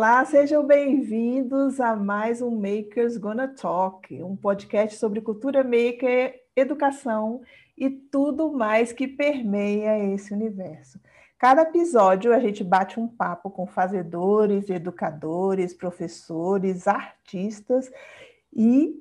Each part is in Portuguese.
Olá, sejam bem-vindos a mais um Makers Gonna Talk, um podcast sobre cultura maker, educação e tudo mais que permeia esse universo. Cada episódio a gente bate um papo com fazedores, educadores, professores, artistas e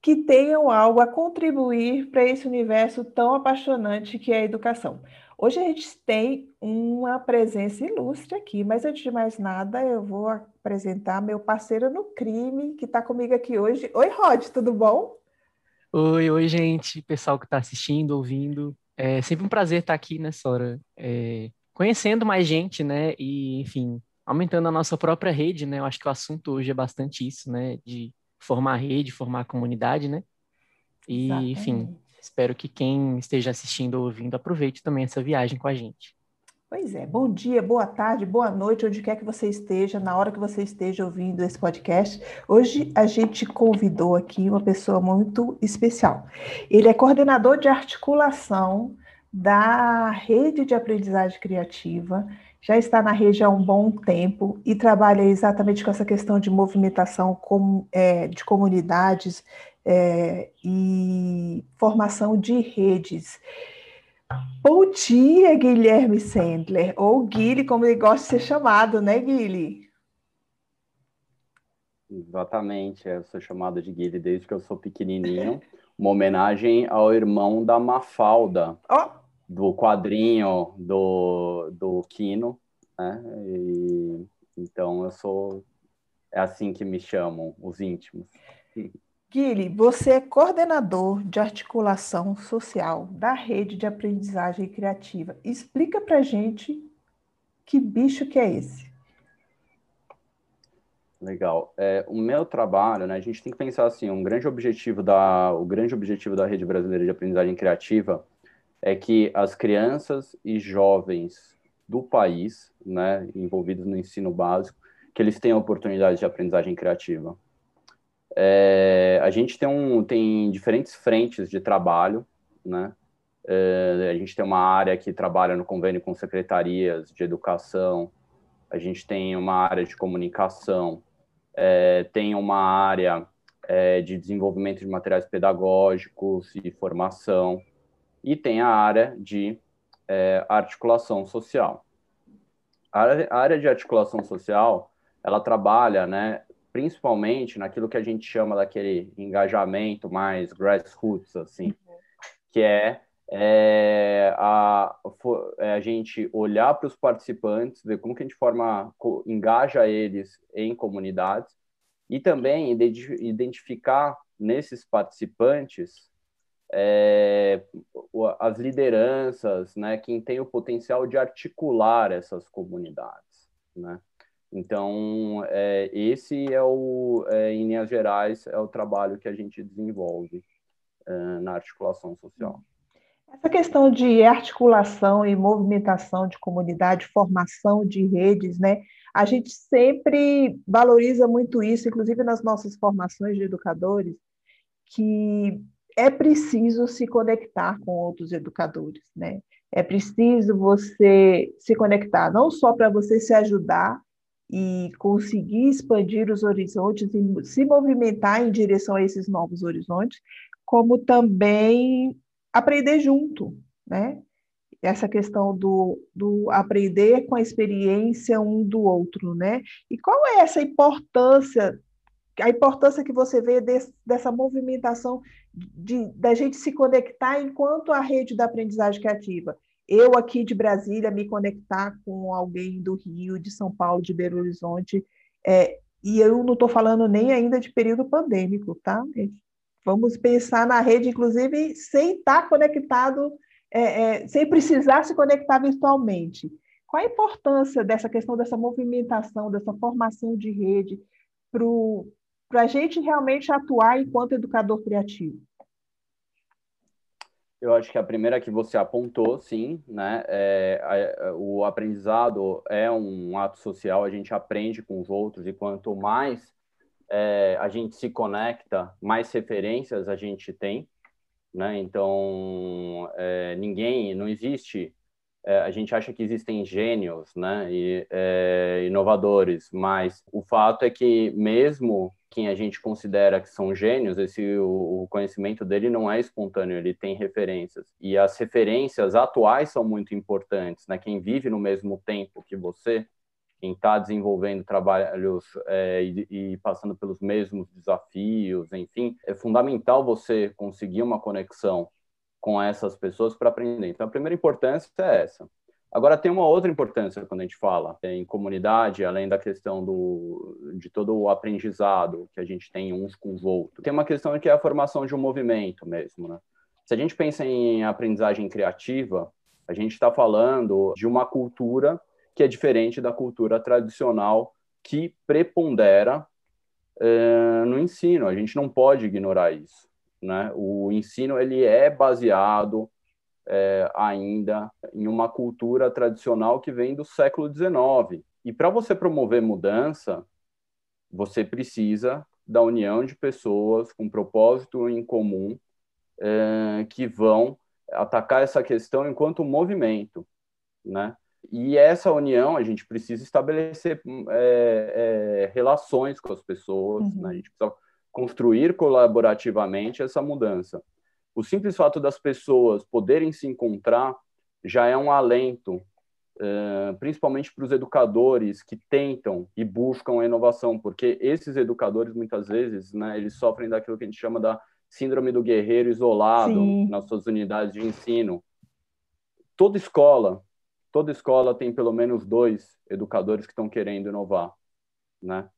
que tenham algo a contribuir para esse universo tão apaixonante que é a educação. Hoje a gente tem uma presença ilustre aqui, mas antes de mais nada, eu vou apresentar meu parceiro no crime, que está comigo aqui hoje. Oi, Rod, tudo bom? Oi, oi, gente, pessoal que está assistindo, ouvindo. É sempre um prazer estar aqui nessa hora, é, conhecendo mais gente, né? E, enfim, aumentando a nossa própria rede, né? Eu acho que o assunto hoje é bastante isso, né? De formar rede, formar comunidade, né? E, Exatamente. enfim, Espero que quem esteja assistindo ou ouvindo aproveite também essa viagem com a gente. Pois é, bom dia, boa tarde, boa noite, onde quer que você esteja, na hora que você esteja ouvindo esse podcast. Hoje a gente convidou aqui uma pessoa muito especial. Ele é coordenador de articulação da rede de aprendizagem criativa, já está na rede há um bom tempo e trabalha exatamente com essa questão de movimentação é, de comunidades é, e formação de redes. Bom dia, Guilherme Sandler, ou Guilherme, como ele gosta de ser chamado, né, Guilherme? Exatamente, eu sou chamado de Guilherme desde que eu sou pequenininho, uma homenagem ao irmão da Mafalda, oh. do quadrinho do, do Kino, né? E, então eu sou, é assim que me chamam, os íntimos. Guilherme, você é coordenador de articulação social da rede de aprendizagem criativa. Explica para gente que bicho que é esse. Legal. É, o meu trabalho, né, a gente tem que pensar assim, um grande objetivo da, o grande objetivo da rede brasileira de aprendizagem criativa é que as crianças e jovens do país, né, envolvidos no ensino básico, que eles tenham oportunidades de aprendizagem criativa. É, a gente tem, um, tem diferentes frentes de trabalho, né? É, a gente tem uma área que trabalha no convênio com secretarias de educação, a gente tem uma área de comunicação, é, tem uma área é, de desenvolvimento de materiais pedagógicos e formação, e tem a área de é, articulação social. A área de articulação social, ela trabalha, né, principalmente naquilo que a gente chama daquele engajamento mais grassroots, assim, uhum. que é, é, a, é a gente olhar para os participantes, ver como que a gente forma, engaja eles em comunidades e também identificar nesses participantes é, as lideranças, né, quem tem o potencial de articular essas comunidades, né? Então, é, esse é o, é, em linhas gerais, é o trabalho que a gente desenvolve é, na articulação social. Essa questão de articulação e movimentação de comunidade, formação de redes, né? A gente sempre valoriza muito isso, inclusive nas nossas formações de educadores, que é preciso se conectar com outros educadores, né? É preciso você se conectar, não só para você se ajudar, e conseguir expandir os horizontes e se movimentar em direção a esses novos horizontes, como também aprender junto, né? Essa questão do, do aprender com a experiência um do outro, né? E qual é essa importância, a importância que você vê desse, dessa movimentação de, da gente se conectar enquanto a rede da aprendizagem criativa? Eu aqui de Brasília me conectar com alguém do Rio, de São Paulo, de Belo Horizonte, é, e eu não estou falando nem ainda de período pandêmico, tá? Vamos pensar na rede, inclusive, sem estar conectado, é, é, sem precisar se conectar virtualmente. Qual a importância dessa questão dessa movimentação, dessa formação de rede, para a gente realmente atuar enquanto educador criativo? Eu acho que a primeira que você apontou, sim, né? É, o aprendizado é um ato social, a gente aprende com os outros, e quanto mais é, a gente se conecta, mais referências a gente tem, né? Então, é, ninguém, não existe é, a gente acha que existem gênios, né, e é, inovadores, mas o fato é que mesmo quem a gente considera que são gênios, esse o, conhecimento dele não é espontâneo, ele tem referências. E as referências atuais são muito importantes, né? Quem vive no mesmo tempo que você, quem está desenvolvendo trabalhos é, e, e, passando pelos mesmos desafios, enfim, é fundamental você conseguir uma conexão com essas pessoas para aprender. Então, a primeira importância é essa. Agora, tem uma outra importância quando a gente fala em comunidade, além da questão do, de todo o aprendizado que a gente tem uns com os outros. Tem uma questão que é a formação de um movimento mesmo, né? Se a gente pensa em aprendizagem criativa, a gente está falando de uma cultura que é diferente da cultura tradicional que prepondera é, no ensino. A gente não pode ignorar isso. Né? O ensino ele é baseado é, ainda em uma cultura tradicional que vem do século XIX. E para você promover mudança, você precisa da união de pessoas com propósito em comum é, que vão atacar essa questão enquanto movimento, né? E essa união a gente precisa estabelecer é, é, relações com as pessoas, uhum. né? a gente precisa construir colaborativamente essa mudança o simples fato das pessoas poderem se encontrar já é um alento, uh, principalmente para os educadores que tentam e buscam a inovação, porque esses educadores muitas vezes, né, eles sofrem daquilo que a gente chama da síndrome do guerreiro isolado Sim. nas suas unidades de ensino. Toda escola, toda escola tem pelo menos dois educadores que estão querendo inovar, né?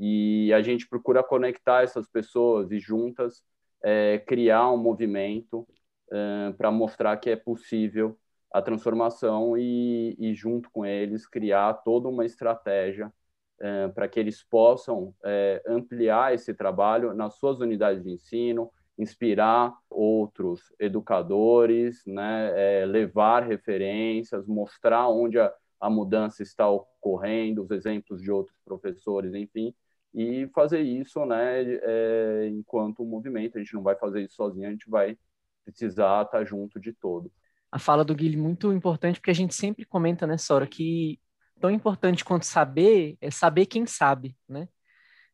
E a gente procura conectar essas pessoas e juntas é, criar um movimento é, para mostrar que é possível a transformação e, e, junto com eles, criar toda uma estratégia é, para que eles possam é, ampliar esse trabalho nas suas unidades de ensino, inspirar outros educadores, né, é, levar referências, mostrar onde a, a mudança está ocorrendo, os exemplos de outros professores, enfim, e fazer isso, né, é, enquanto movimento. A gente não vai fazer isso sozinho, a gente vai precisar estar junto de todo. A fala do Guilherme muito importante, porque a gente sempre comenta nessa hora que tão importante quanto saber é saber quem sabe, né?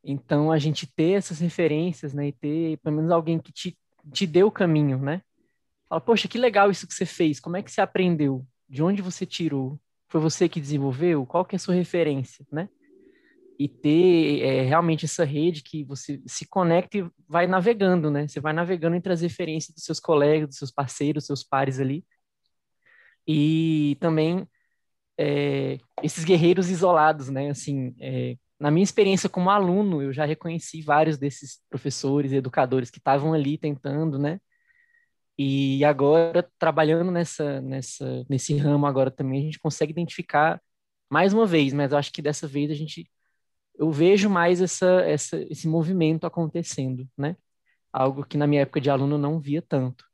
Então, a gente ter essas referências, né, e ter pelo menos alguém que te, te dê o caminho, né? Fala, poxa, que legal isso que você fez, como é que você aprendeu? De onde você tirou? Foi você que desenvolveu? Qual que é a sua referência, né? E ter é, realmente essa rede que você se conecta e vai navegando, né? Você vai navegando entre as referências dos seus colegas, dos seus parceiros, dos seus pares ali. E também é, esses guerreiros isolados, né? Assim, é, na minha experiência como aluno, eu já reconheci vários desses professores e educadores que estavam ali tentando, né? E agora, trabalhando nessa, nessa, nesse ramo agora também, a gente consegue identificar mais uma vez, mas eu acho que dessa vez a gente eu vejo mais essa, essa, esse movimento acontecendo, né? Algo que na minha época de aluno não via tanto.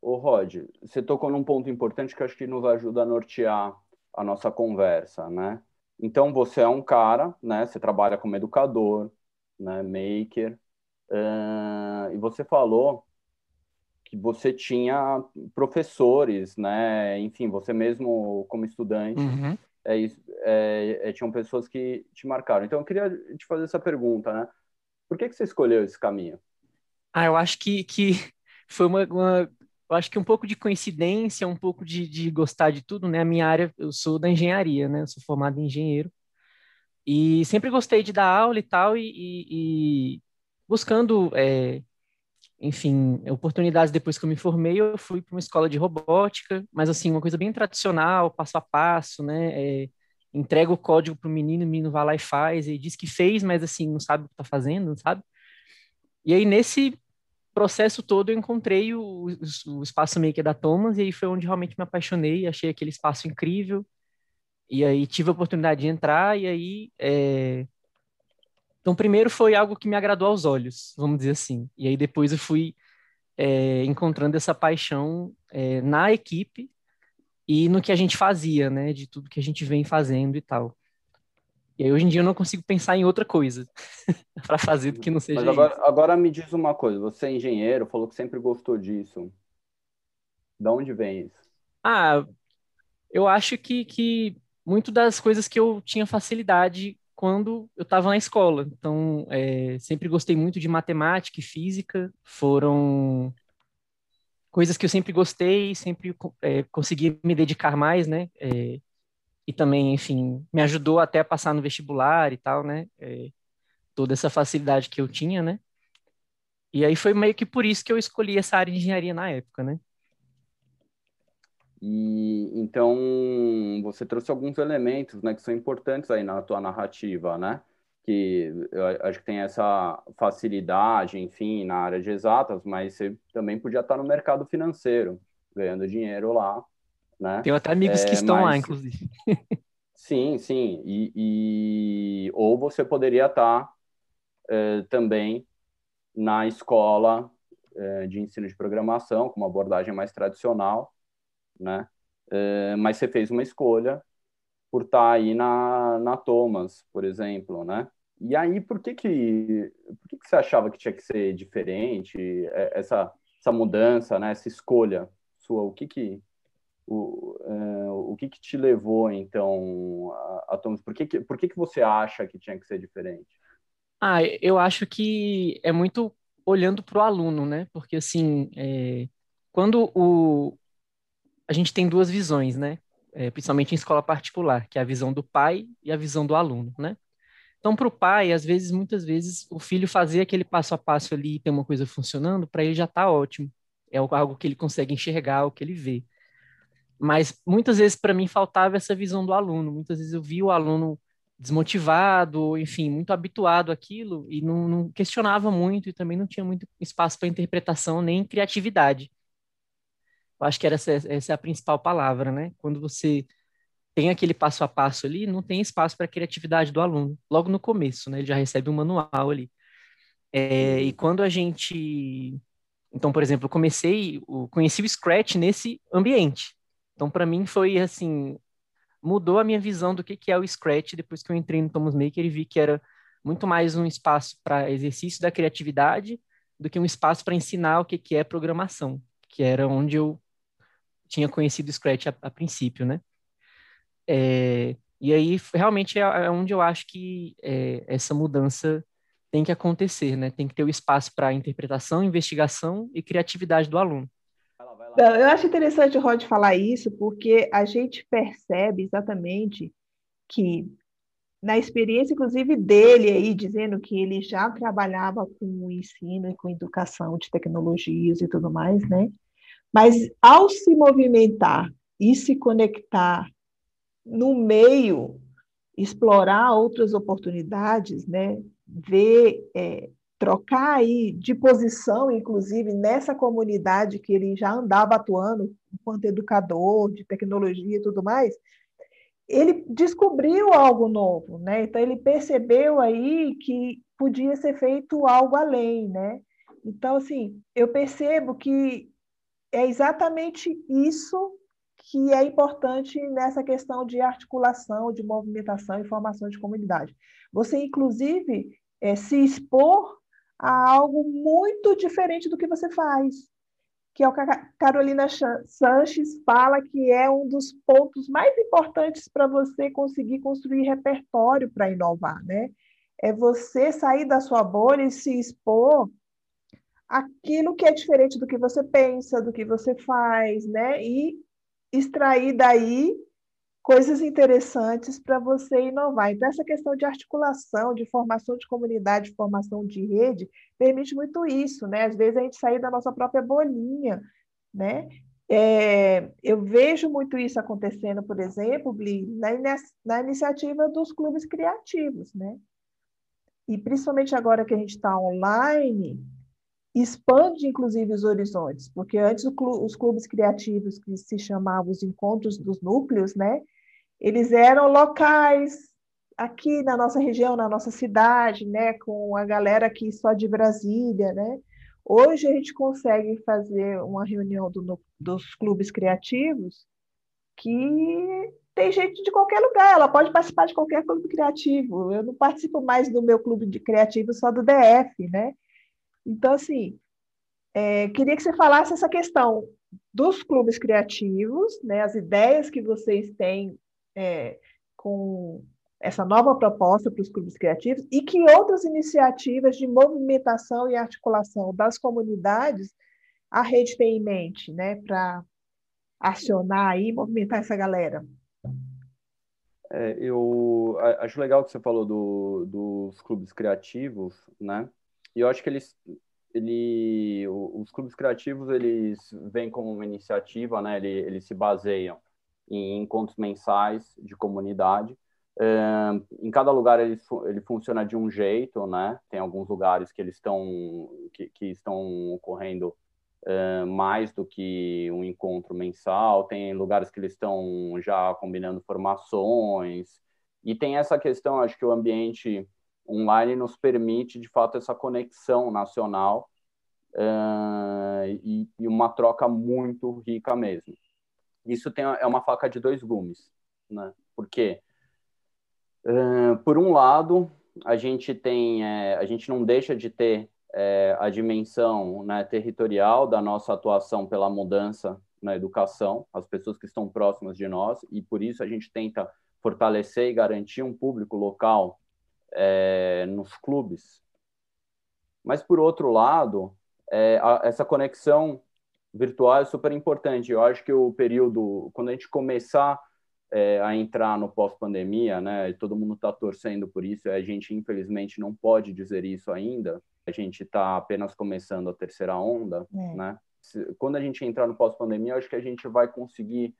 Ô Rod, você tocou num ponto importante que acho que nos ajuda a nortear a nossa conversa, né? Então você é um cara, né? Você trabalha como educador, né? Maker, uh, e você falou que você tinha professores, né? Enfim, você mesmo como estudante uhum é é, é, tinham pessoas que te marcaram. Então, eu queria te fazer essa pergunta, né? Por que, que você escolheu esse caminho? Ah, eu acho que, que foi uma, uma eu acho que um pouco de coincidência, um pouco de, de gostar de tudo, né? A minha área, eu sou da engenharia, né? Eu sou formado em engenheiro. E sempre gostei de dar aula e tal, e, e, e buscando é, enfim, oportunidades depois que eu me formei, eu fui para uma escola de robótica, mas assim, uma coisa bem tradicional, passo a passo, né? É, entrega o código para o menino, o menino vai lá e faz, e diz que fez, mas assim, não sabe o que está fazendo, sabe? E aí, nesse processo todo, eu encontrei o, o espaço maker da Thomas, e aí foi onde realmente me apaixonei, achei aquele espaço incrível, e aí tive a oportunidade de entrar, e aí é, então, primeiro foi algo que me agradou aos olhos, vamos dizer assim. E aí depois eu fui é, encontrando essa paixão é, na equipe e no que a gente fazia, né? De tudo que a gente vem fazendo e tal. E aí hoje em dia eu não consigo pensar em outra coisa para fazer do que não seja Mas agora, isso. agora me diz uma coisa, você é engenheiro, falou que sempre gostou disso. Da onde vem isso? Ah, eu acho que, que muito das coisas que eu tinha facilidade quando eu estava na escola. Então, é, sempre gostei muito de matemática e física, foram coisas que eu sempre gostei, sempre é, consegui me dedicar mais, né? É, e também, enfim, me ajudou até a passar no vestibular e tal, né? É, toda essa facilidade que eu tinha, né? E aí foi meio que por isso que eu escolhi essa área de engenharia na época, né? E então você trouxe alguns elementos, né, que são importantes aí na tua narrativa, né? Que eu acho que tem essa facilidade, enfim, na área de exatas, mas você também podia estar no mercado financeiro, ganhando dinheiro lá, né? Tenho até amigos é, que estão mas... lá, inclusive. sim, sim. E, e, ou você poderia estar é, também na escola é, de ensino de programação, com uma abordagem mais tradicional, né? É, mas você fez uma escolha por estar aí na, na Thomas, por exemplo, né? E aí, por que que, por que que você achava que tinha que ser diferente? É, essa, essa mudança, né? Essa escolha sua, o que que o, uh, o que, que te levou então a, a Thomas? Por que, que, por que, que você acha que tinha que ser diferente? Ah, eu acho que é muito olhando para o aluno, né? Porque assim, é, quando o, a gente tem duas visões, né? É, principalmente em escola particular, que é a visão do pai e a visão do aluno, né? Então, para o pai, às vezes, muitas vezes, o filho fazer aquele passo a passo ali e ter uma coisa funcionando, para ele já está ótimo. É algo que ele consegue enxergar, o que ele vê. Mas muitas vezes para mim faltava essa visão do aluno. Muitas vezes eu vi o aluno desmotivado, enfim, muito habituado àquilo e não, não questionava muito e também não tinha muito espaço para interpretação nem criatividade. Eu acho que era essa, essa é a principal palavra, né? Quando você tem aquele passo a passo ali, não tem espaço para a criatividade do aluno. Logo no começo, né? Ele já recebe um manual ali. É, e quando a gente... Então, por exemplo, eu comecei, eu conheci o Scratch nesse ambiente. Então, para mim, foi assim, mudou a minha visão do que, que é o Scratch depois que eu entrei no Thomas Maker e vi que era muito mais um espaço para exercício da criatividade do que um espaço para ensinar o que, que é programação, que era onde eu tinha conhecido o Scratch a, a princípio, né? É, e aí, realmente, é, é, onde eu acho que é, essa mudança tem que acontecer, né? Tem que ter o espaço para interpretação, investigação e criatividade do aluno. Eu acho interessante o Rod falar isso, porque a gente percebe exatamente que, na experiência, inclusive, dele aí, dizendo que ele já trabalhava com o ensino e com educação de tecnologias e tudo mais, né? Mas ao se movimentar e se conectar no meio, explorar outras oportunidades, né? Ver é, trocar aí de posição, inclusive, nessa comunidade que ele já andava atuando enquanto educador de tecnologia e tudo mais, ele descobriu algo novo, né? Então ele percebeu aí que podia ser feito algo além, né? Então assim, eu percebo que é exatamente isso que é importante nessa questão de articulação, de movimentação e formação de comunidade. Você, inclusive, é, se expor a algo muito diferente do que você faz, que é o que a Carolina Sanches fala que é um dos pontos mais importantes para você conseguir construir repertório para inovar, né? É você sair da sua bolha e se expor aquilo que é diferente do que você pensa, do que você faz, né? E extrair daí coisas interessantes para você inovar. Então, essa questão de articulação, de formação de comunidade, de formação de rede, permite muito isso, né? Às vezes a gente sair da nossa própria bolinha, né? É, eu vejo muito isso acontecendo, por exemplo, na, na iniciativa dos clubes criativos, né? E principalmente agora que a gente está online, expande inclusive os horizontes, porque antes os clubes criativos que se chamavam os encontros dos núcleos, né? eles eram locais aqui na nossa região, na nossa cidade, né, com a galera aqui só de Brasília, né? Hoje a gente consegue fazer uma reunião do, dos clubes criativos que tem gente de qualquer lugar, ela pode participar de qualquer clube criativo. Eu não participo mais do meu clube de criativo só do DF, né? Então, assim, é, queria que você falasse essa questão dos clubes criativos, né, as ideias que vocês têm é, com essa nova proposta para os clubes criativos e que outras iniciativas de movimentação e articulação das comunidades a rede tem em mente, né, para acionar e movimentar essa galera? É, eu acho legal que você falou do, dos clubes criativos, né? E eu acho que eles, ele, os clubes criativos eles vêm como uma iniciativa, né? Eles, eles se baseiam em encontros mensais de comunidade. É, em cada lugar ele, ele funciona de um jeito, né? Tem alguns lugares que eles estão que, que estão ocorrendo uh, mais do que um encontro mensal, tem lugares que eles estão já combinando formações, e tem essa questão, acho que o ambiente online nos permite, de fato, essa conexão nacional uh, e, e, uma troca muito rica mesmo. Isso tem, é uma faca de dois gumes, né? Porque, uh, por um lado, a gente tem, é, a gente não deixa de ter é, a dimensão né, territorial da nossa atuação pela mudança na educação, as pessoas que estão próximas de nós, e por isso a gente tenta fortalecer e garantir um público local é, nos clubes. Mas, por outro lado, é, a, essa conexão virtual é super importante. Eu acho que o período, quando a gente começar é, a entrar no pós-pandemia, né, e todo mundo está torcendo por isso, a gente, infelizmente, não pode dizer isso ainda, a gente está apenas começando a terceira onda, é. né? Quando a gente entrar no pós-pandemia, acho que a gente vai conseguir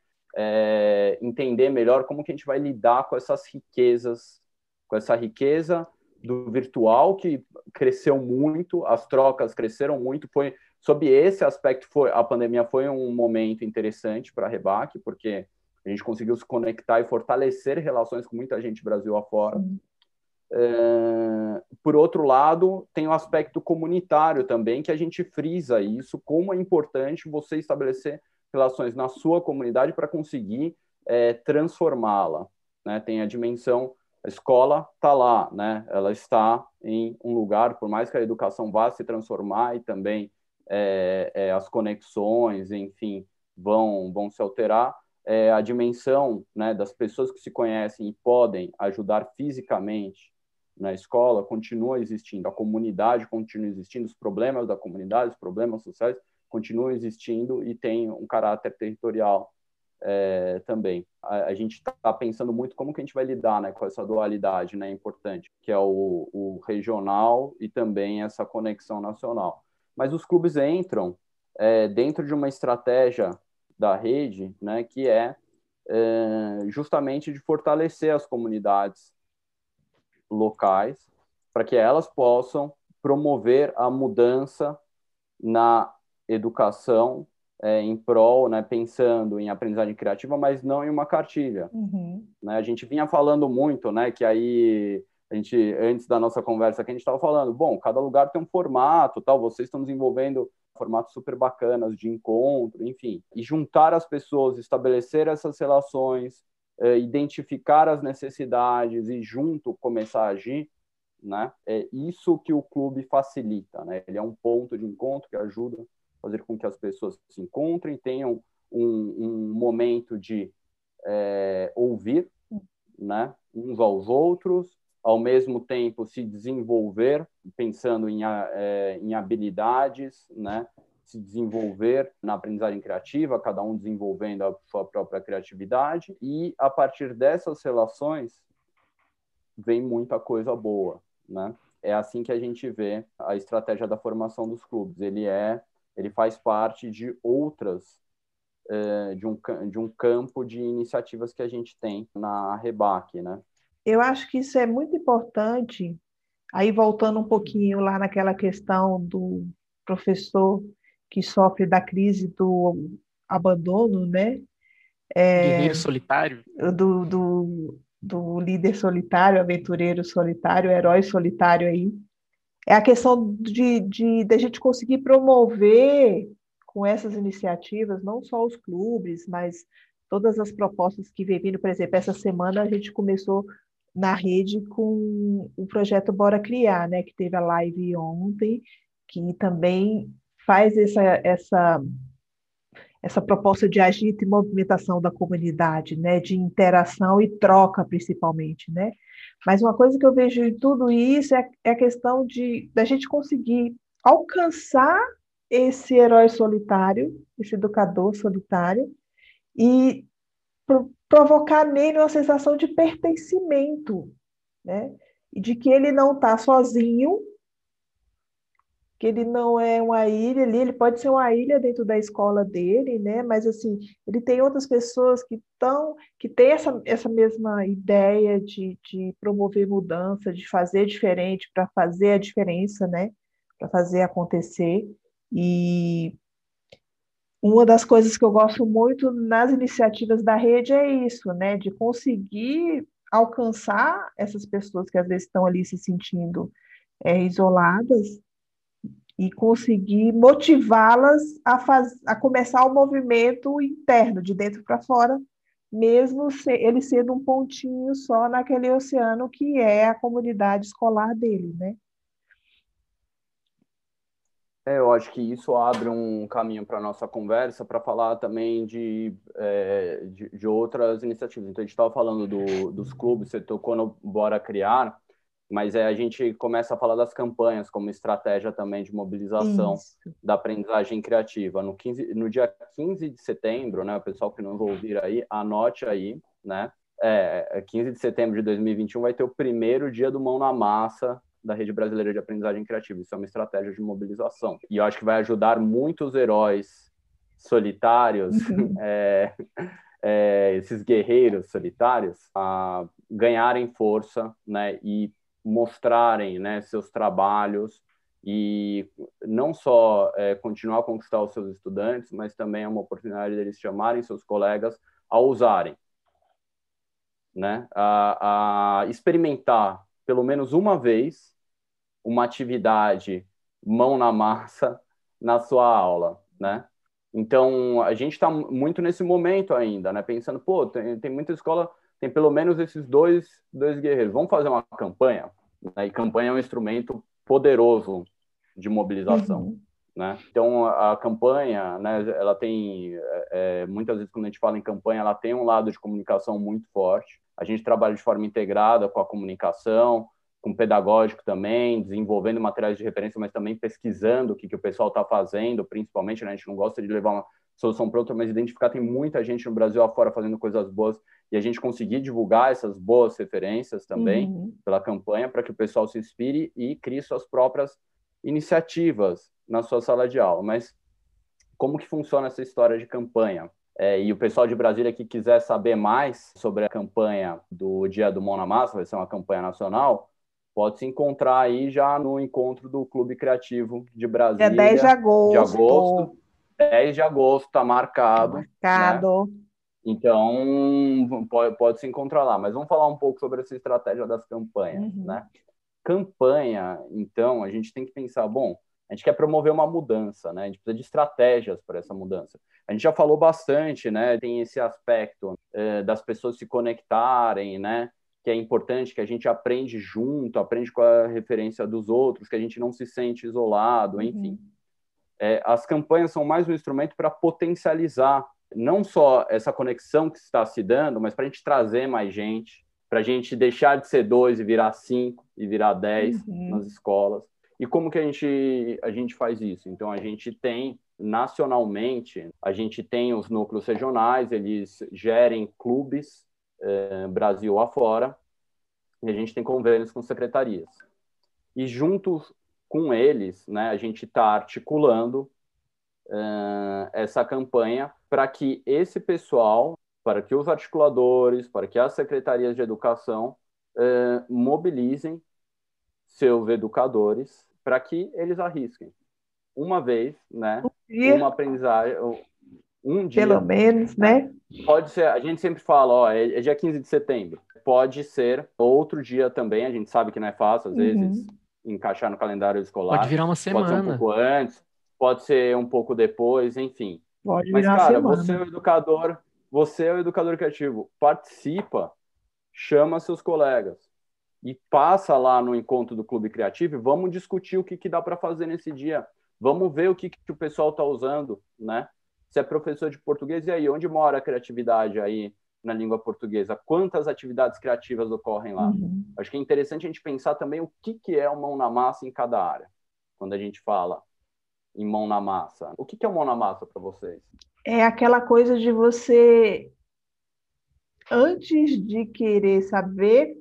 entender melhor como que a gente vai lidar com essas riquezas, com essa riqueza do virtual que cresceu muito, as trocas cresceram muito. Foi sob esse aspecto foi a pandemia foi um momento interessante para a Rebac, porque a gente conseguiu se conectar e fortalecer relações com muita gente Brasil afora. Uhum. É, por outro lado, tem o aspecto comunitário também, que a gente frisa isso, como é importante você estabelecer relações na sua comunidade para conseguir é, transformá-la. Né? Tem a dimensão, a escola está lá, né? ela está em um lugar, por mais que a educação vá se transformar e também é, é as conexões, enfim, vão, vão se alterar, é, a dimensão né, das pessoas que se conhecem e podem ajudar fisicamente na escola continua existindo, a comunidade continua existindo, os problemas da comunidade, os problemas sociais continuam existindo e tem um caráter territorial é, também. A, a gente está pensando muito como que a gente vai lidar né, com essa dualidade né, importante, que é o, o regional e também essa conexão nacional. Mas os clubes entram é, dentro de uma estratégia da rede, né, que é, é justamente de fortalecer as comunidades locais para que elas possam promover a mudança na educação é, em prol, né, pensando em aprendizagem criativa, mas não em uma cartilha. Uhum. Né? A gente vinha falando muito, né, que aí a gente antes da nossa conversa que a gente estava falando, bom, cada lugar tem um formato, tal. Vocês estão desenvolvendo formatos super bacanas de encontro, enfim, e juntar as pessoas, estabelecer essas relações, é, identificar as necessidades e junto começar a agir, né? É isso que o clube facilita, né? Ele é um ponto de encontro que ajuda fazer com que as pessoas se encontrem, tenham um, um momento de é, ouvir, né? Uns aos outros, ao mesmo tempo se desenvolver, pensando em, é, em habilidades, né? se desenvolver na aprendizagem criativa, cada um desenvolvendo a sua própria criatividade, e a partir dessas relações vem muita coisa boa, né? É assim que a gente vê a estratégia da formação dos clubes. Ele é, ele faz parte de outras é, de, um, de um campo de iniciativas que a gente tem na Rebac, né? Eu acho que isso é muito importante. Aí voltando um pouquinho lá naquela questão do professor que sofre da crise do abandono, né? É, Guerreiro solitário. Do, do, do líder solitário, aventureiro solitário, herói solitário aí. É a questão de, de, de a gente conseguir promover com essas iniciativas, não só os clubes, mas todas as propostas que vem vindo. Por exemplo, essa semana a gente começou na rede com o projeto Bora Criar, né, que teve a live ontem, que também faz essa, essa, essa proposta de agito e movimentação da comunidade, né, de interação e troca, principalmente, né? Mas uma coisa que eu vejo em tudo isso é, é a questão de da gente conseguir alcançar esse herói solitário, esse educador solitário, e pro, provocar nele uma sensação de pertencimento, né? E de que ele não está sozinho, que ele não é uma ilha ali, ele pode ser uma ilha dentro da escola dele, né? Mas assim, ele tem outras pessoas que estão, que têm essa, essa mesma ideia de, de promover mudança, de fazer diferente para fazer a diferença, né? Para fazer acontecer. E uma das coisas que eu gosto muito nas iniciativas da rede é isso, né? De conseguir alcançar essas pessoas que às vezes estão ali se sentindo é, isoladas e conseguir motivá-las a, faz, a começar o movimento interno, de dentro para fora, mesmo se, ele sendo um pontinho só naquele oceano que é a comunidade escolar dele, né? É, eu acho que isso abre um caminho para a nossa conversa para falar também de, é, de, de, outras iniciativas. Então, a gente estava falando do, dos clubes, você tocou no Bora Criar, mas é, a gente começa a falar das campanhas como estratégia também de mobilização Isso. da aprendizagem criativa. No, 15, no dia 15 de setembro, né, o pessoal que não ouvir aí, anote aí, né, é, 15 de setembro de 2021 vai ter o primeiro dia do Mão na Massa da Rede Brasileira de Aprendizagem Criativa. Isso é uma estratégia de mobilização. E eu acho que vai ajudar muitos heróis solitários, uhum. é, é, esses guerreiros solitários, a ganharem força né, e mostrarem né, seus trabalhos e não só é, continuar a conquistar os seus estudantes, mas também é uma oportunidade deles chamarem seus colegas a usarem, né, a, a experimentar pelo menos uma vez uma atividade mão na massa na sua aula, né? Então a gente está muito nesse momento ainda, né? Pensando, pô, tem, tem muita escola tem pelo menos esses dois, dois guerreiros. Vamos fazer uma campanha? Né? E campanha é um instrumento poderoso de mobilização. Uhum. Né? Então, a, campanha, né, ela tem, é, é, muitas vezes quando a gente fala em campanha, ela tem um lado de comunicação muito forte. A gente trabalha de forma integrada com a comunicação, com pedagógico também, desenvolvendo materiais de referência, mas também pesquisando o que, que o pessoal está fazendo, principalmente, né? a gente não gosta de levar uma solução pronta, mas identificar tem muita gente no Brasil afora fazendo coisas boas e a gente conseguir divulgar essas boas referências também uhum. pela campanha para que o pessoal se inspire e crie suas próprias iniciativas na sua sala de aula. Mas como que funciona essa história de campanha? É, e o pessoal de Brasília que quiser saber mais sobre a campanha do Dia do Mão na Massa, vai ser uma campanha nacional, pode se encontrar aí já no encontro do Clube Criativo de Brasília. É 10 de agosto. De agosto 10 de agosto está marcado. Marcado. Né? Então, pode, pode se encontrar lá. Mas vamos falar um pouco sobre essa estratégia das campanhas, uhum. né? Campanha, então, a gente tem que pensar, bom, a gente quer promover uma mudança, né? A gente precisa de estratégias para essa mudança. A gente já falou bastante, né? Tem esse aspecto é, das pessoas se conectarem, né? Que é importante, que a gente aprende junto, aprende com a referência dos outros, que a gente não se sente isolado, enfim. Uhum. É, as campanhas são mais um instrumento para potencializar não só essa conexão que está se dando, mas para a gente trazer mais gente, para a gente deixar de ser dois e virar cinco e virar dez uhum. nas escolas. E como que a gente, a gente faz isso? Então, a gente tem nacionalmente, a gente tem os núcleos regionais, eles gerem clubes eh, Brasil afora, e a gente tem convênios com secretarias. E junto com eles, né, a gente está articulando uh, essa campanha para que esse pessoal, para que os articuladores, para que as secretarias de educação uh, mobilizem seus educadores para que eles arrisquem uma vez, né, um uma aprendizagem, um dia. Pelo menos, né? Pode ser, a gente sempre fala, ó, é, é dia 15 de setembro. Pode ser outro dia também, a gente sabe que não é fácil, às uhum. vezes, encaixar no calendário escolar. Pode virar uma semana. Pode ser um pouco antes, pode ser um pouco depois, enfim. Pode Mas, cara, você é o educador, você é o educador criativo, participa, chama seus colegas e passa lá no encontro do Clube Criativo e vamos discutir o que, que dá para fazer nesse dia. Vamos ver o que, que o pessoal está usando, né? Você é professor de português, e aí, onde mora a criatividade aí na língua portuguesa? Quantas atividades criativas ocorrem lá? Uhum. Acho que é interessante a gente pensar também o que, que é o mão na massa em cada área, quando a gente fala em mão na massa. O que, é mão na massa para vocês? É aquela coisa de você, antes de querer saber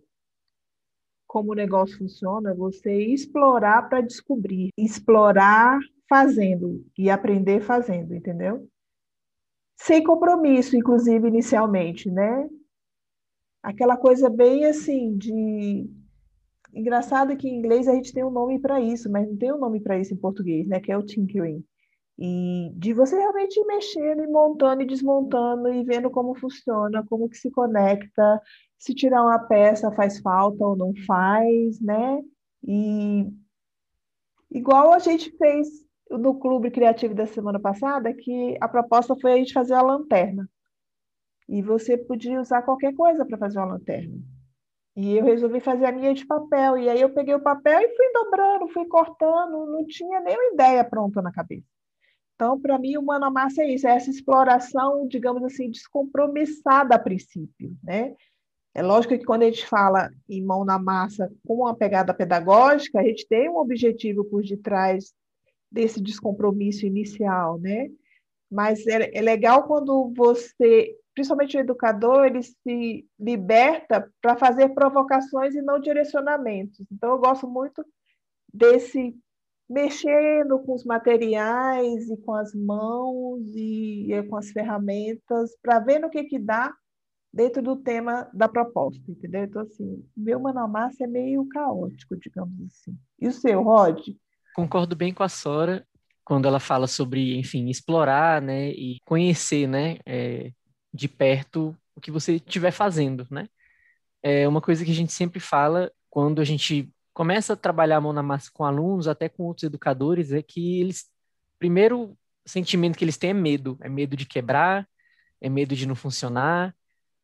como o negócio funciona, você explorar para descobrir, explorar fazendo e aprender fazendo, entendeu? Sem compromisso, inclusive inicialmente, né? Aquela coisa bem assim de engraçado que em inglês a gente tem um nome para isso, mas não tem um nome para isso em português, né? Que é o tinkering. E de você realmente mexendo e montando e desmontando e vendo como funciona, como que se conecta, se tirar uma peça faz falta ou não faz, né? E igual a gente fez no Clube Criativo da semana passada, que a proposta foi a gente fazer a lanterna. E você podia usar qualquer coisa para fazer uma lanterna. E eu resolvi fazer a minha de papel. E aí eu peguei o papel e fui dobrando, fui cortando, não tinha nenhuma ideia pronta na cabeça. Então, para mim, o Mano Massa é isso, é essa exploração, digamos assim, descompromissada a princípio, né? É lógico que quando a gente fala em mão na massa com uma pegada pedagógica, a gente tem um objetivo por detrás desse descompromisso inicial, né? Mas é, é legal quando você, principalmente o educador, ele se liberta para fazer provocações e não direcionamentos. Então, eu gosto muito desse mexendo com os materiais e com as mãos e, e com as ferramentas para ver no que que dá dentro do tema da proposta, entendeu? Então, assim, meu Manamassa é meio caótico, digamos assim. E o seu, Rod? Concordo bem com a Sora quando ela fala sobre, enfim, explorar, né, e conhecer, né, é, de perto o que você estiver fazendo, né? É uma coisa que a gente sempre fala quando a gente começa a trabalhar a mão na massa com alunos, até com outros educadores, é que eles, primeiro sentimento que eles têm é medo, é medo de quebrar, é medo de não funcionar,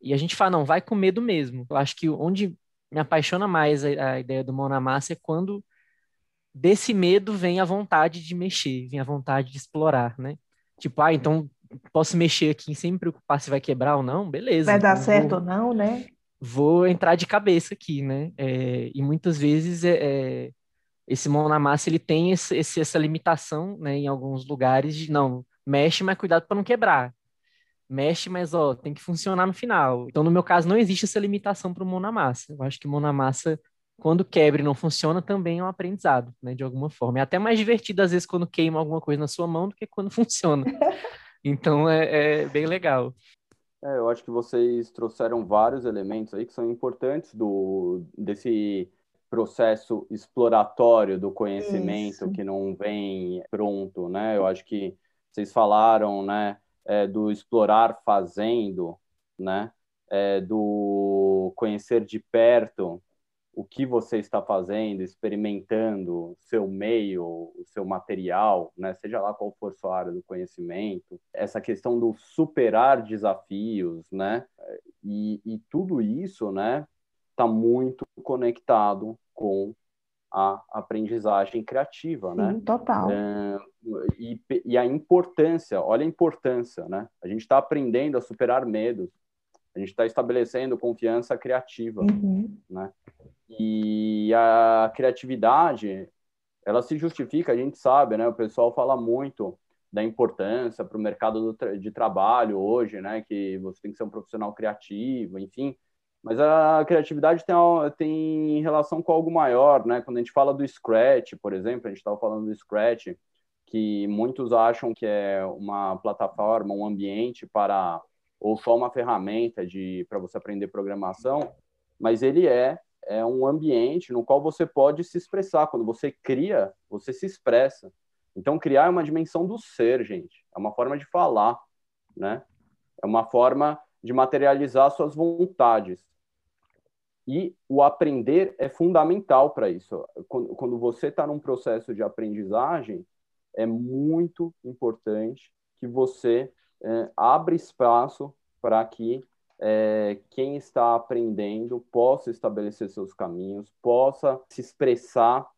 e a gente fala, não, vai com medo mesmo. Eu acho que onde me apaixona mais a, a ideia do mão na massa é quando desse medo vem a vontade de mexer, vem a vontade de explorar, né? Tipo, ah, então posso mexer aqui sem me preocupar se vai quebrar ou não, beleza. Vai dar então certo vou... ou não, né? vou entrar de cabeça aqui, né? É, e muitas vezes é, é, esse mão na massa ele tem esse, esse, essa limitação, né? Em alguns lugares de não mexe, mas cuidado para não quebrar. Mexe, mas ó, tem que funcionar no final. Então, no meu caso, não existe essa limitação para o mão na massa. Eu acho que mão na massa, quando quebra e não funciona, também é um aprendizado, né? De alguma forma. É até mais divertido, às vezes, quando queima alguma coisa na sua mão do que quando funciona. Então, é, é bem legal. É, eu acho que vocês trouxeram vários elementos aí que são importantes do, desse processo exploratório do conhecimento Isso. que não vem pronto, né? Eu acho que vocês falaram, né, é, do explorar fazendo, né, é, do conhecer de perto, o que você está fazendo, experimentando seu meio, o seu material, né? seja lá qual for sua área do conhecimento, essa questão do superar desafios, né? E, e tudo isso, né, está muito conectado com a aprendizagem criativa, né? Sim, né? Total. É, e, e a importância, olha a importância, né? A gente está aprendendo a superar medos, a gente está estabelecendo confiança criativa, uhum. né? E a criatividade, ela se justifica, a gente sabe, né? O pessoal fala muito da importância para o mercado tra de trabalho hoje, né? Que você tem que ser um profissional criativo, enfim. Mas a criatividade tem, tem relação com algo maior, né? Quando a gente fala do Scratch, por exemplo, a gente estava falando do Scratch, que muitos acham que é uma plataforma, um ambiente para ou só uma ferramenta de para você aprender programação, mas ele é é um ambiente no qual você pode se expressar. Quando você cria, você se expressa. Então, criar é uma dimensão do ser, gente. É uma forma de falar, né? É uma forma de materializar suas vontades. E o aprender é fundamental para isso. Quando, você está num processo de aprendizagem, é muito importante que você é, abra espaço para que é, quem está aprendendo possa estabelecer seus caminhos, possa se expressar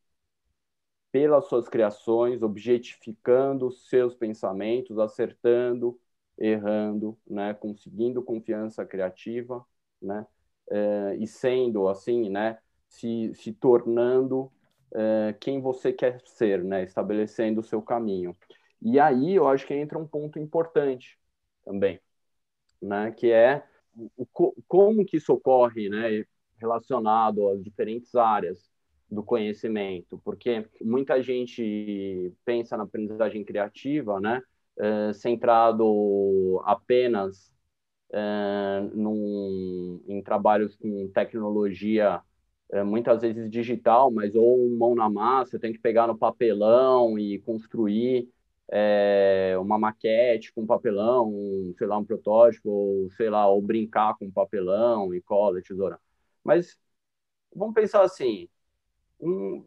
pelas suas criações, objetificando seus pensamentos, acertando errando, né, conseguindo confiança criativa, né, é, e sendo assim, né, se, se tornando é, quem você quer ser, né, estabelecendo o seu caminho. E aí eu acho que entra um ponto importante também, né, que é o, como que isso ocorre, né, relacionado às diferentes áreas do conhecimento, porque muita gente pensa na aprendizagem criativa, né, é, centrado apenas é, num, em trabalhos com tecnologia, é, muitas vezes digital, mas ou mão na massa, tem que pegar no papelão e construir é, uma maquete com papelão, um, sei lá, um protótipo, ou sei lá, ou brincar com papelão e cola, tesoura. Mas vamos pensar assim, um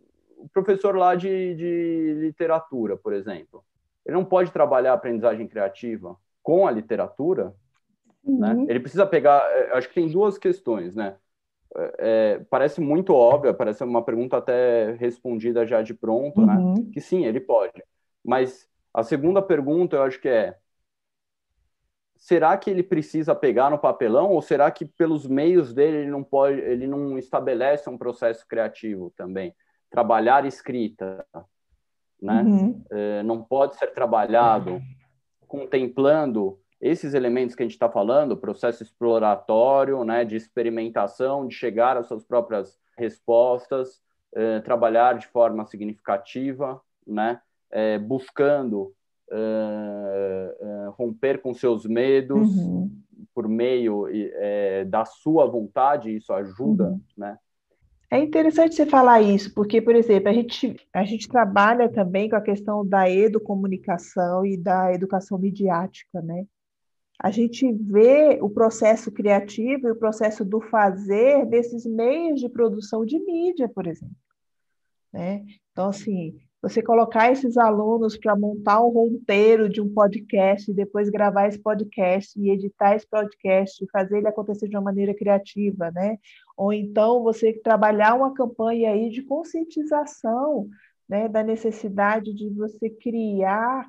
professor lá de, de literatura, por exemplo, ele não pode trabalhar a aprendizagem criativa com a literatura, uhum. né? Ele precisa pegar, é, acho que tem duas questões, né? É, é, parece muito óbvia, parece uma pergunta até respondida já de pronto, né? uhum. né? Que sim, ele pode. Mas a segunda pergunta, eu acho que é: será que ele precisa pegar no papelão ou será que pelos meios dele ele não pode, ele não estabelece um processo criativo também? Trabalhar escrita, né? Uhum. É, não pode ser trabalhado contemplando esses elementos que a gente está falando, processo exploratório, né, de experimentação, de chegar às suas próprias respostas, é, trabalhar de forma significativa, né, é, buscando é, é, romper com seus medos uhum. por meio é, da sua vontade, isso ajuda, uhum. né? É interessante você falar isso, porque, por exemplo, a gente, a gente trabalha também com a questão da educomunicação e da educação midiática, né? A gente vê o processo criativo e o processo do fazer desses meios de produção de mídia, por exemplo. Né? Então, assim, você colocar esses alunos para montar um roteiro de um podcast, depois gravar esse podcast e editar esse podcast, fazer ele acontecer de uma maneira criativa, né? Ou então você trabalhar uma campanha aí de conscientização, né, da necessidade de você criar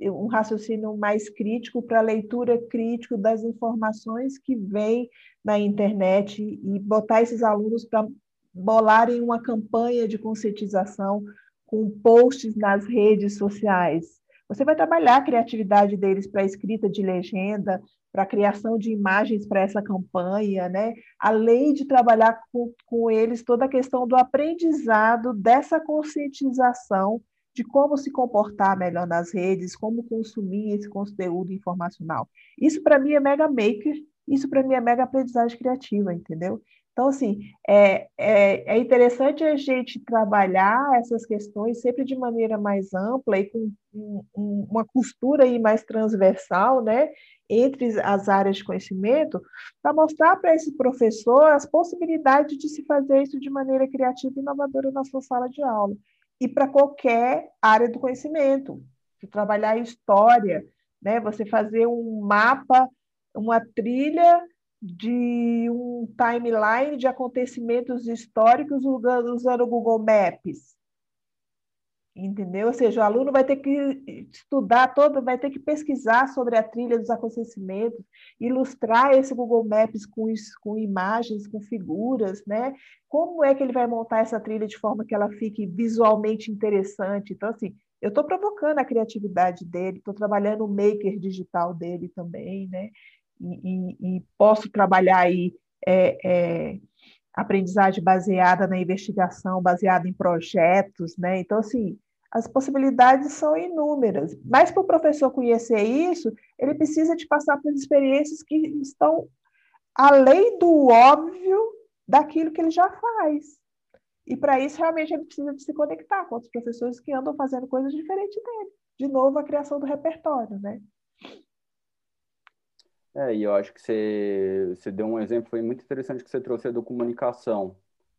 um raciocínio mais crítico para a leitura crítica das informações que vem na internet e botar esses alunos para bolarem uma campanha de conscientização com posts nas redes sociais. Você vai trabalhar a criatividade deles para a escrita de legenda, para a criação de imagens para essa campanha, né? além de trabalhar com, com eles toda a questão do aprendizado, dessa conscientização de como se comportar melhor nas redes, como consumir esse conteúdo informacional. Isso para mim é mega maker, isso para mim é mega aprendizagem criativa, entendeu? Então, assim, é, é, é, interessante a gente trabalhar essas questões sempre de maneira mais ampla e com um, um, uma costura aí mais transversal, né, entre as áreas de conhecimento, para mostrar para esse professor as possibilidades de se fazer isso de maneira criativa e inovadora na sua sala de aula. E para qualquer área do conhecimento, de trabalhar história, né, você fazer um mapa, uma trilha de um timeline de acontecimentos históricos usando o Google Maps. Entendeu? Ou seja, o aluno vai ter que estudar todo, vai ter que pesquisar sobre a trilha dos acontecimentos, ilustrar esse Google Maps com, com imagens, com figuras, né? Como é que ele vai montar essa trilha de forma que ela fique visualmente interessante? Então, assim, eu estou provocando a criatividade dele, estou trabalhando o maker digital dele também, né? E, e, posso trabalhar aí é, é, aprendizagem baseada na investigação, baseada em projetos, né? Então, assim, as possibilidades são inúmeras. Mas para o professor conhecer isso, ele precisa de passar por experiências que estão além do óbvio daquilo que ele já faz. E para isso, realmente, ele precisa de se conectar com outros professores que andam fazendo coisas diferentes dele. De novo, a criação do repertório, né? É, e eu acho que você, você deu um exemplo, foi muito interessante que você trouxe do comunicação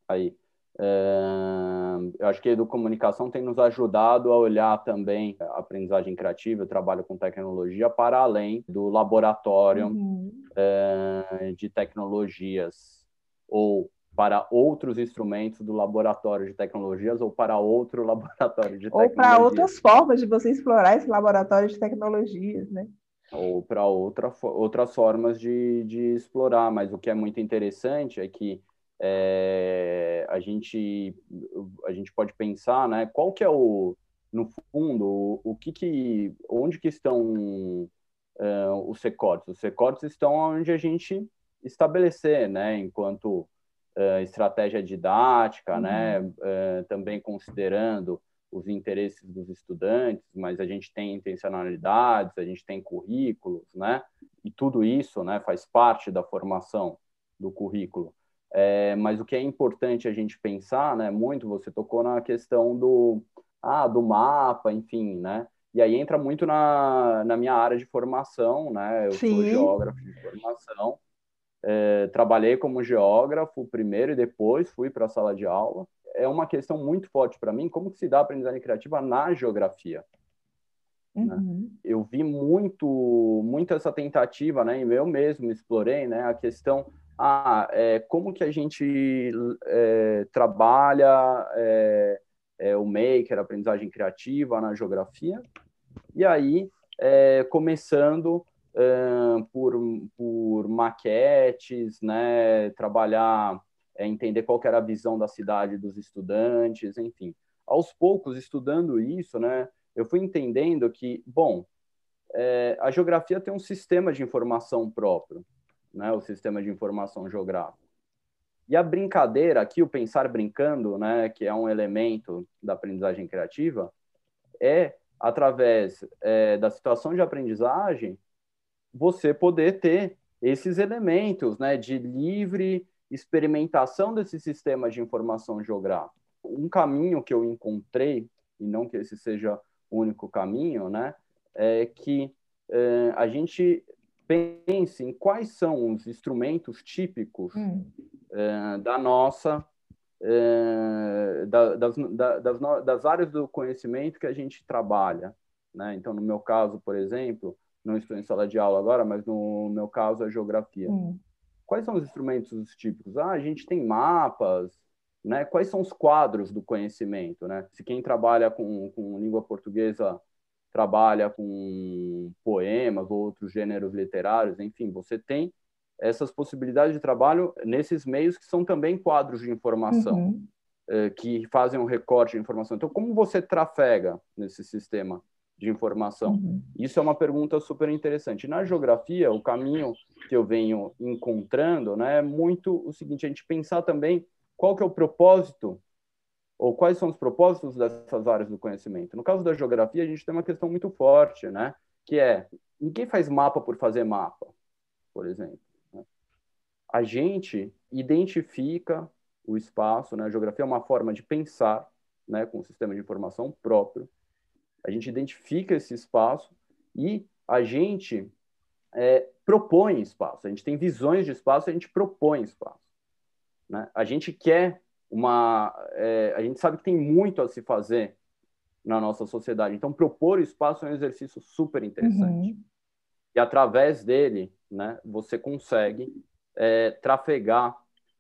aí. É, eu acho que a comunicação tem nos ajudado a olhar também a aprendizagem criativa, o trabalho com tecnologia, para além do laboratório uhum. é, de tecnologias, ou para outros instrumentos do laboratório de tecnologias, ou para outro laboratório de tecnologias. Ou para outras formas de você explorar esse laboratório de tecnologias, né? Ou para outra, outras formas de, de explorar. Mas o que é muito interessante é que é, a, gente, a gente pode pensar né, qual que é o, no fundo, o, o que, que onde que estão uh, os recortes? Os recortes estão onde a gente estabelecer, né, enquanto uh, estratégia didática, né, uhum. né, uh, também considerando os interesses dos estudantes, mas a gente tem intencionalidades, a gente tem currículos, né? E tudo isso, né, faz parte da formação do currículo. É, mas o que é importante a gente pensar, né, muito, você tocou na questão do, ah, do mapa, enfim, né? E aí entra muito na, na minha área de formação, né? Eu Sim. sou geógrafo de formação. É, trabalhei como geógrafo primeiro e depois fui para a sala de aula é uma questão muito forte para mim, como que se dá a aprendizagem criativa na geografia. Né? Uhum. Né? Eu vi muito, muito essa tentativa, né? E eu mesmo explorei, né? A questão, ah, é, como que a gente é, trabalha é, é o maker, a aprendizagem criativa na geografia? E aí, é, começando por, por maquetes, né? Trabalhar é, entender qual era a visão da cidade dos estudantes, enfim. Aos poucos, estudando isso, né, eu fui entendendo que, bom, é, a geografia tem um sistema de informação próprio, né, o sistema de informação geográfico. E a brincadeira, aqui o pensar brincando, né, que é um elemento da aprendizagem criativa, é através é, da situação de aprendizagem você poder ter esses elementos, né, de livre experimentação desse sistema de informação geográfica. Um caminho que eu encontrei, e não que esse seja o único caminho, né, é que é, a gente pense em quais são os instrumentos típicos hum. é, da nossa é, da, das, da, das, das, áreas do conhecimento que a gente trabalha. Né? Então, no meu caso, por exemplo, não estou em sala de aula agora, mas no meu caso, a geografia. Hum. Quais são os instrumentos típicos? Ah, a gente tem mapas, né? Quais são os quadros do conhecimento, né? Se quem trabalha com, com língua portuguesa trabalha com poemas ou outros gêneros literários, enfim, você tem essas possibilidades de trabalho nesses meios que são também quadros de informação, uhum. eh, que fazem um recorte de informação. Então, como você trafega nesse sistema de informação? Uhum. Isso é uma pergunta super interessante. Na geografia, o caminho que eu venho encontrando né, é muito o seguinte, a gente pensar também qual que é o propósito ou quais são os propósitos dessas áreas do conhecimento. No caso da geografia, a gente tem uma questão muito forte, né, que é ninguém faz mapa por fazer mapa, por exemplo. Né? A gente identifica o espaço, né? a geografia é uma forma de pensar, né, com um sistema de informação próprio, a gente identifica esse espaço e a gente é, propõe espaço. A gente tem visões de espaço, a gente propõe espaço. Né? A gente quer uma. É, a gente sabe que tem muito a se fazer na nossa sociedade. Então, propor espaço é um exercício super interessante. Uhum. E através dele, né, você consegue é, trafegar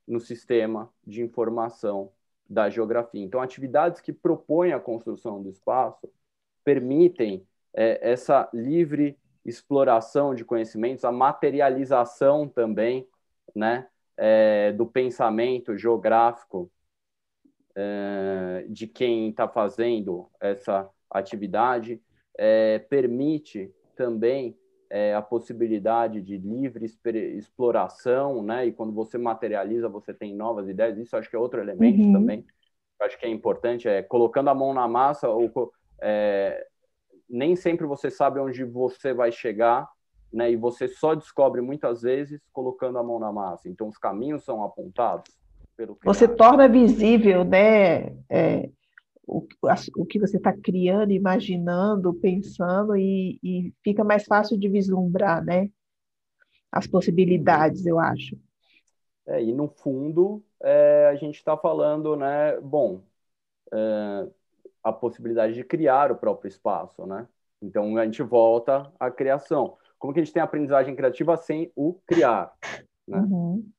no sistema de informação da geografia. Então, atividades que propõem a construção do espaço permitem é, essa livre exploração de conhecimentos, a materialização também, né, é, do pensamento geográfico é, de quem está fazendo essa atividade, é, permite também é, a possibilidade de livre exploração, né? E quando você materializa, você tem novas ideias. Isso acho que é outro elemento uhum. também. Acho que é importante, é colocando a mão na massa ou é, nem sempre você sabe onde você vai chegar, né? E você só descobre muitas vezes colocando a mão na massa. Então os caminhos são apontados pelo. Você torna visível, né? É, o, o que você está criando, imaginando, pensando e, e fica mais fácil de vislumbrar, né? As possibilidades, eu acho. É, e no fundo, é, a gente está falando, né? Bom, é, a possibilidade de criar o próprio espaço, né? Então a gente volta à criação. Como que a gente tem aprendizagem criativa sem o criar, né? Uhum.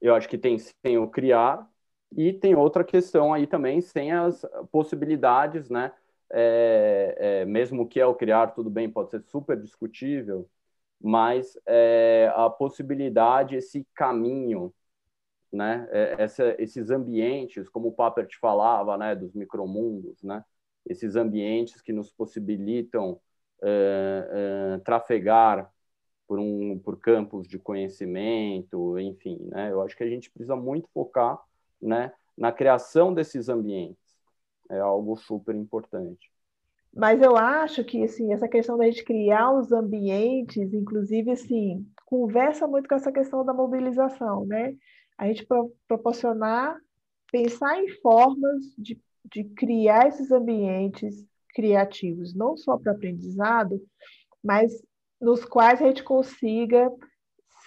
Eu acho que tem sem o criar e tem outra questão aí também sem as possibilidades, né? é, é, mesmo que é o criar, tudo bem, pode ser super discutível, mas é, a possibilidade, esse caminho, né, é, essa, esses ambientes, como o Papert falava, né, dos micromundos, né, esses ambientes que nos possibilitam é, é, trafegar por, um, por campos de conhecimento, enfim, né, eu acho que a gente precisa muito focar, né, na criação desses ambientes, é algo super importante. Mas eu acho que assim, essa questão da gente criar os ambientes, inclusive assim, conversa muito com essa questão da mobilização, né? A gente pro proporcionar, pensar em formas de, de criar esses ambientes criativos, não só para aprendizado, mas nos quais a gente consiga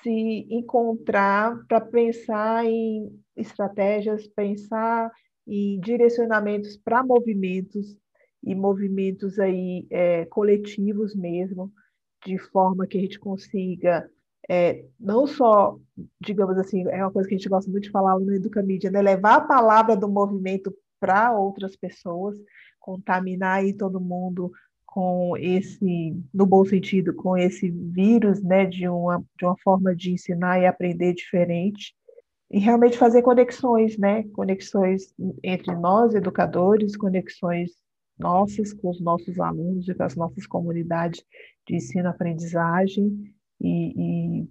se encontrar para pensar em estratégias, pensar em direcionamentos para movimentos e movimentos aí é, coletivos mesmo, de forma que a gente consiga é, não só, digamos assim, é uma coisa que a gente gosta muito de falar no Educamídia, né? levar a palavra do movimento para outras pessoas, contaminar aí todo mundo com esse, no bom sentido, com esse vírus, né, de uma, de uma forma de ensinar e aprender diferente, e realmente fazer conexões, né, conexões entre nós, educadores, conexões nossas com os nossos alunos e com as nossas comunidades de ensino-aprendizagem, e, e,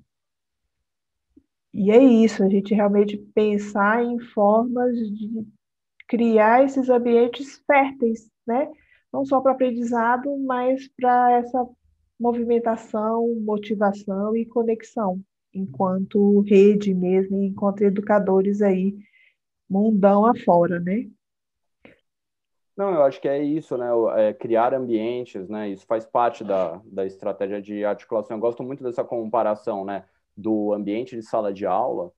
e é isso, a gente realmente pensar em formas de criar esses ambientes férteis, né, não só para aprendizado, mas para essa movimentação, motivação e conexão, enquanto rede mesmo, enquanto educadores aí, mundão afora, né? Não, eu acho que é isso, né? É criar ambientes, né? Isso faz parte da, da estratégia de articulação. Eu gosto muito dessa comparação, né? Do ambiente de sala de aula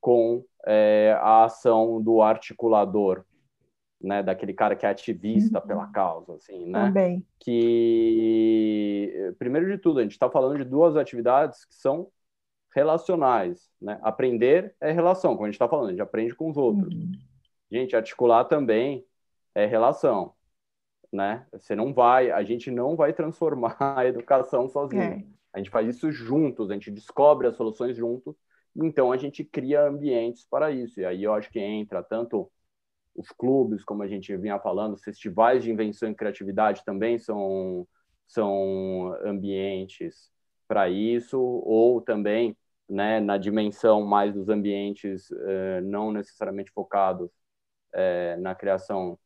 com é, a ação do articulador, né, daquele cara que é ativista uhum. pela causa, assim, né? Também. Que, primeiro de tudo, a gente está falando de duas atividades que são relacionais, né? Aprender é relação, como a gente está falando, a gente aprende com os outros. Uhum. Gente, articular também é relação, né? Você não vai, a gente não vai transformar a educação sozinho. É. A gente faz isso juntos, a gente descobre as soluções juntos, então a gente cria ambientes para isso. E aí eu acho que entra tanto os clubes, como a gente vinha falando, festivais de invenção e criatividade também são, são ambientes para isso, ou também né, na dimensão mais dos ambientes eh, não necessariamente focados eh, na criação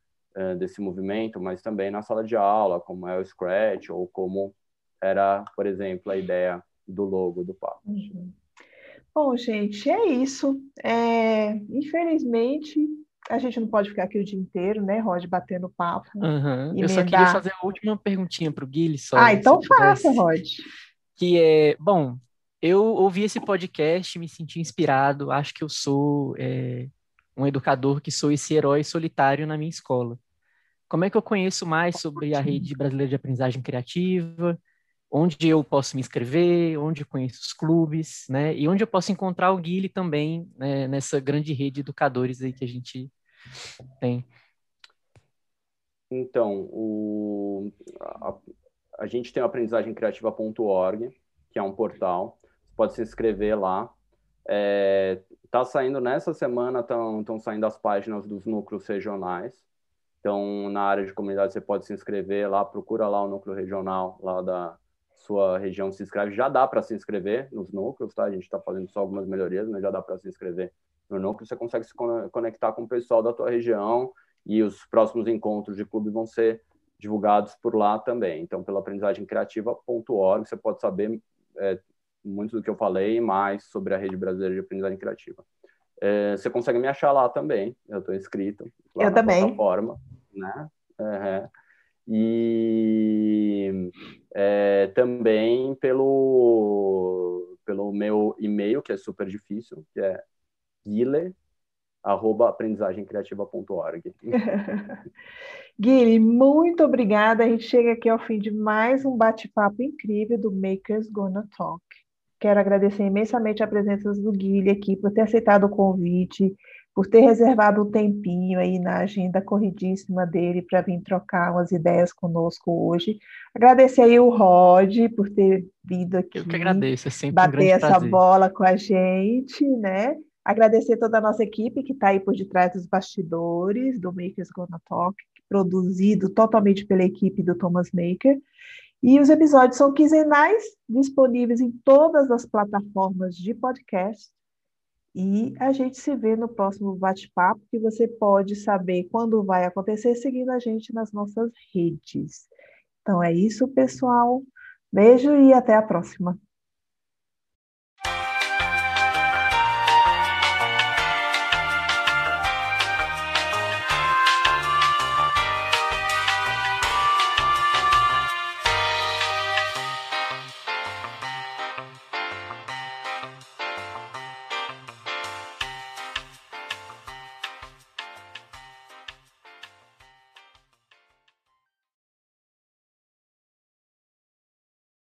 desse movimento, mas também na sala de aula, como é o Scratch, ou como era, por exemplo, a ideia do logo do papo. Uhum. Bom, gente, é isso. É, infelizmente, a gente não pode ficar aqui o dia inteiro, né, Rod, batendo papo. Uhum. Eu só queria fazer a última perguntinha para o Guilherme. Só, ah, então faça, Rod. Que é, bom, eu ouvi esse podcast, me senti inspirado, acho que eu sou é, um educador que sou esse herói solitário na minha escola. Como é que eu conheço mais sobre a rede brasileira de aprendizagem criativa? Onde eu posso me inscrever? Onde eu conheço os clubes, né? E onde eu posso encontrar o Guile também né, nessa grande rede de educadores aí que a gente tem. Então, o, a, a gente tem o aprendizagemcriativa.org, que é um portal. Você pode se inscrever lá. É, tá saindo nessa semana, estão saindo as páginas dos núcleos regionais. Então, na área de comunidade, você pode se inscrever lá, procura lá o núcleo regional lá da sua região, se inscreve. Já dá para se inscrever nos núcleos, tá? A gente está fazendo só algumas melhorias, mas já dá para se inscrever no núcleo. Você consegue se conectar com o pessoal da tua região e os próximos encontros de clube vão ser divulgados por lá também. Então, pela aprendizagemcriativa.org, você pode saber é, muito do que eu falei mais sobre a Rede Brasileira de Aprendizagem Criativa. É, você consegue me achar lá também, eu estou inscrito lá eu na também. plataforma né? Uhum. E é, também pelo, pelo meu e-mail, que é super difícil, que é guile, arroba aprendizagemcriativa.org. Guilherme, muito obrigada. A gente chega aqui ao fim de mais um bate-papo incrível do Makers Gonna Talk. Quero agradecer imensamente a presença do Guilherme aqui por ter aceitado o convite, por ter reservado um tempinho aí na agenda corridíssima dele para vir trocar umas ideias conosco hoje. Agradecer aí o Rod por ter vindo aqui. Eu que agradeço, é sempre bater um essa prazer. bola com a gente, né? Agradecer toda a nossa equipe que está aí por detrás dos bastidores do Makers Gonna Talk, produzido totalmente pela equipe do Thomas Maker. E os episódios são quinzenais, disponíveis em todas as plataformas de podcast. E a gente se vê no próximo bate-papo, que você pode saber quando vai acontecer seguindo a gente nas nossas redes. Então é isso, pessoal. Beijo e até a próxima.